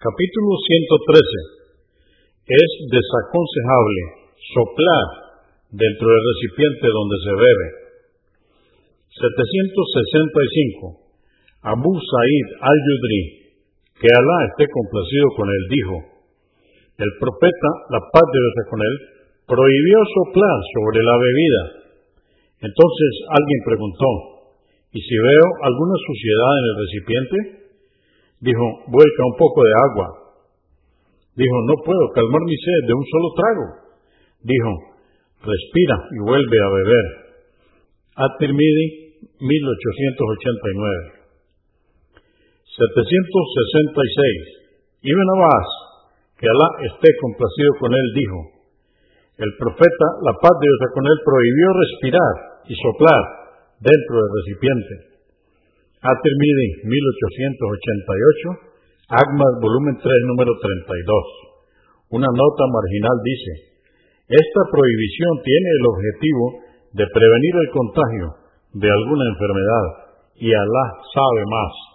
Capítulo 113. Es desaconsejable soplar dentro del recipiente donde se bebe. 765. Abu Sa'id al-Yudri, que Alá esté complacido con él, dijo, el profeta, la paz de Dios con él, prohibió soplar sobre la bebida. Entonces alguien preguntó, ¿y si veo alguna suciedad en el recipiente? Dijo, vuelca un poco de agua. Dijo, no puedo calmar mi sed de un solo trago. Dijo, respira y vuelve a beber. At-Tirmidhi, 1889. 766. Ibn Abbas, que Alá esté complacido con él, dijo, el profeta, la paz de Dios con él, prohibió respirar y soplar dentro del recipiente. At-Tirmidhi, 1888, Agmas, volumen 3, número 32. Una nota marginal dice, esta prohibición tiene el objetivo de prevenir el contagio de alguna enfermedad y Alá sabe más.